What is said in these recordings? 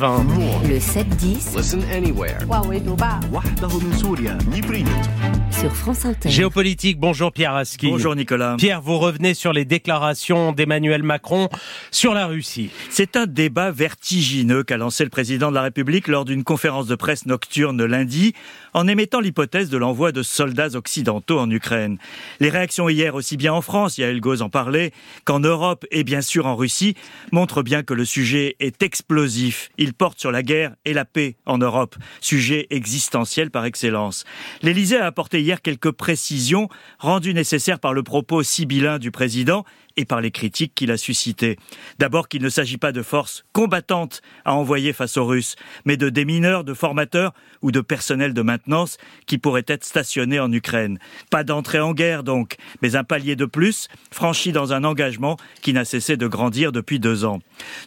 Le 7-10 Listen anywhere. sur France Inter. Géopolitique, bonjour Pierre Aski. Bonjour Nicolas. Pierre, vous revenez sur les déclarations d'Emmanuel Macron sur la Russie. C'est un débat vertigineux qu'a lancé le président de la République lors d'une conférence de presse nocturne lundi en émettant l'hypothèse de l'envoi de soldats occidentaux en Ukraine. Les réactions hier, aussi bien en France, Yael Gauze en parlait, qu'en Europe et bien sûr en Russie, montrent bien que le sujet est explosif. Il porte sur la guerre et la paix en Europe, sujet existentiel par excellence. L'Élysée a apporté hier quelques précisions rendues nécessaires par le propos sibyllin du président et par les critiques qu'il a suscitées. D'abord qu'il ne s'agit pas de forces combattantes à envoyer face aux Russes, mais de démineurs, de formateurs ou de personnel de maintenance qui pourraient être stationnés en Ukraine. Pas d'entrée en guerre donc, mais un palier de plus, franchi dans un engagement qui n'a cessé de grandir depuis deux ans.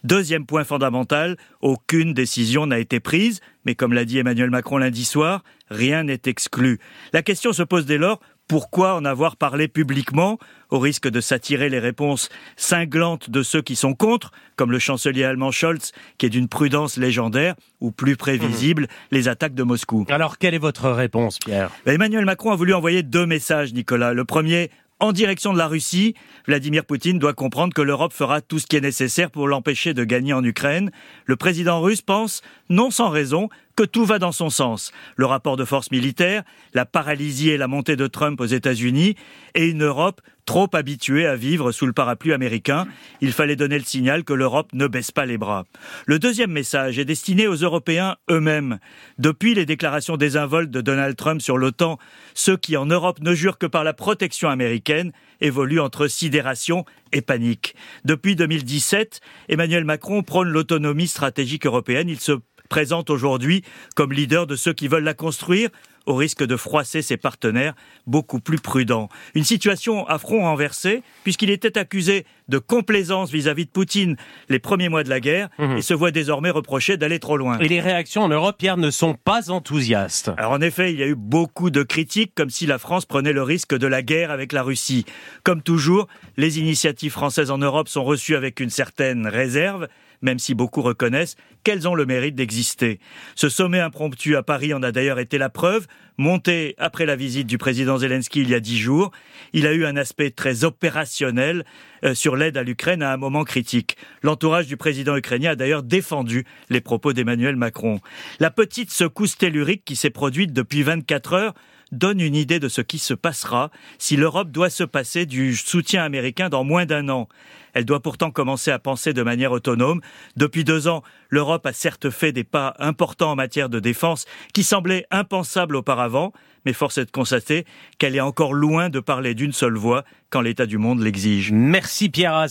Deuxième point fondamental, aucune décision n'a été prise, mais comme l'a dit Emmanuel Macron lundi soir, rien n'est exclu. La question se pose dès lors, pourquoi en avoir parlé publiquement, au risque de s'attirer les réponses cinglantes de ceux qui sont contre, comme le chancelier allemand Scholz, qui est d'une prudence légendaire, ou plus prévisible, les attaques de Moscou Alors, quelle est votre réponse, Pierre? Emmanuel Macron a voulu envoyer deux messages, Nicolas. Le premier, en direction de la Russie, Vladimir Poutine doit comprendre que l'Europe fera tout ce qui est nécessaire pour l'empêcher de gagner en Ukraine. Le président russe pense, non sans raison, tout va dans son sens. Le rapport de force militaire, la paralysie et la montée de Trump aux États-Unis, et une Europe trop habituée à vivre sous le parapluie américain. Il fallait donner le signal que l'Europe ne baisse pas les bras. Le deuxième message est destiné aux Européens eux-mêmes. Depuis les déclarations désinvoltes de Donald Trump sur l'OTAN, ceux qui en Europe ne jurent que par la protection américaine évoluent entre sidération et panique. Depuis 2017, Emmanuel Macron prône l'autonomie stratégique européenne. Il se présente aujourd'hui comme leader de ceux qui veulent la construire au risque de froisser ses partenaires beaucoup plus prudents. Une situation à front renversé, puisqu'il était accusé de complaisance vis-à-vis de Poutine les premiers mois de la guerre et se voit désormais reprocher d'aller trop loin. Et les réactions en Europe, Pierre, ne sont pas enthousiastes. Alors en effet, il y a eu beaucoup de critiques, comme si la France prenait le risque de la guerre avec la Russie. Comme toujours, les initiatives françaises en Europe sont reçues avec une certaine réserve, même si beaucoup reconnaissent qu'elles ont le mérite d'exister. Ce sommet impromptu à Paris en a d'ailleurs été la preuve, monté après la visite du président Zelensky il y a dix jours. Il a eu un aspect très opérationnel euh, sur l'aide à l'Ukraine à un moment critique. L'entourage du président ukrainien a d'ailleurs défendu les propos d'Emmanuel Macron. La petite secousse tellurique qui s'est produite depuis 24 heures donne une idée de ce qui se passera si l'Europe doit se passer du soutien américain dans moins d'un an. Elle doit pourtant commencer à penser de manière autonome. Depuis deux ans, l'Europe a certes fait des pas importants en matière de défense qui semblaient impensables auparavant, mais force est de constater qu'elle est encore loin de parler d'une seule voix quand l'état du monde l'exige. Merci Pierre.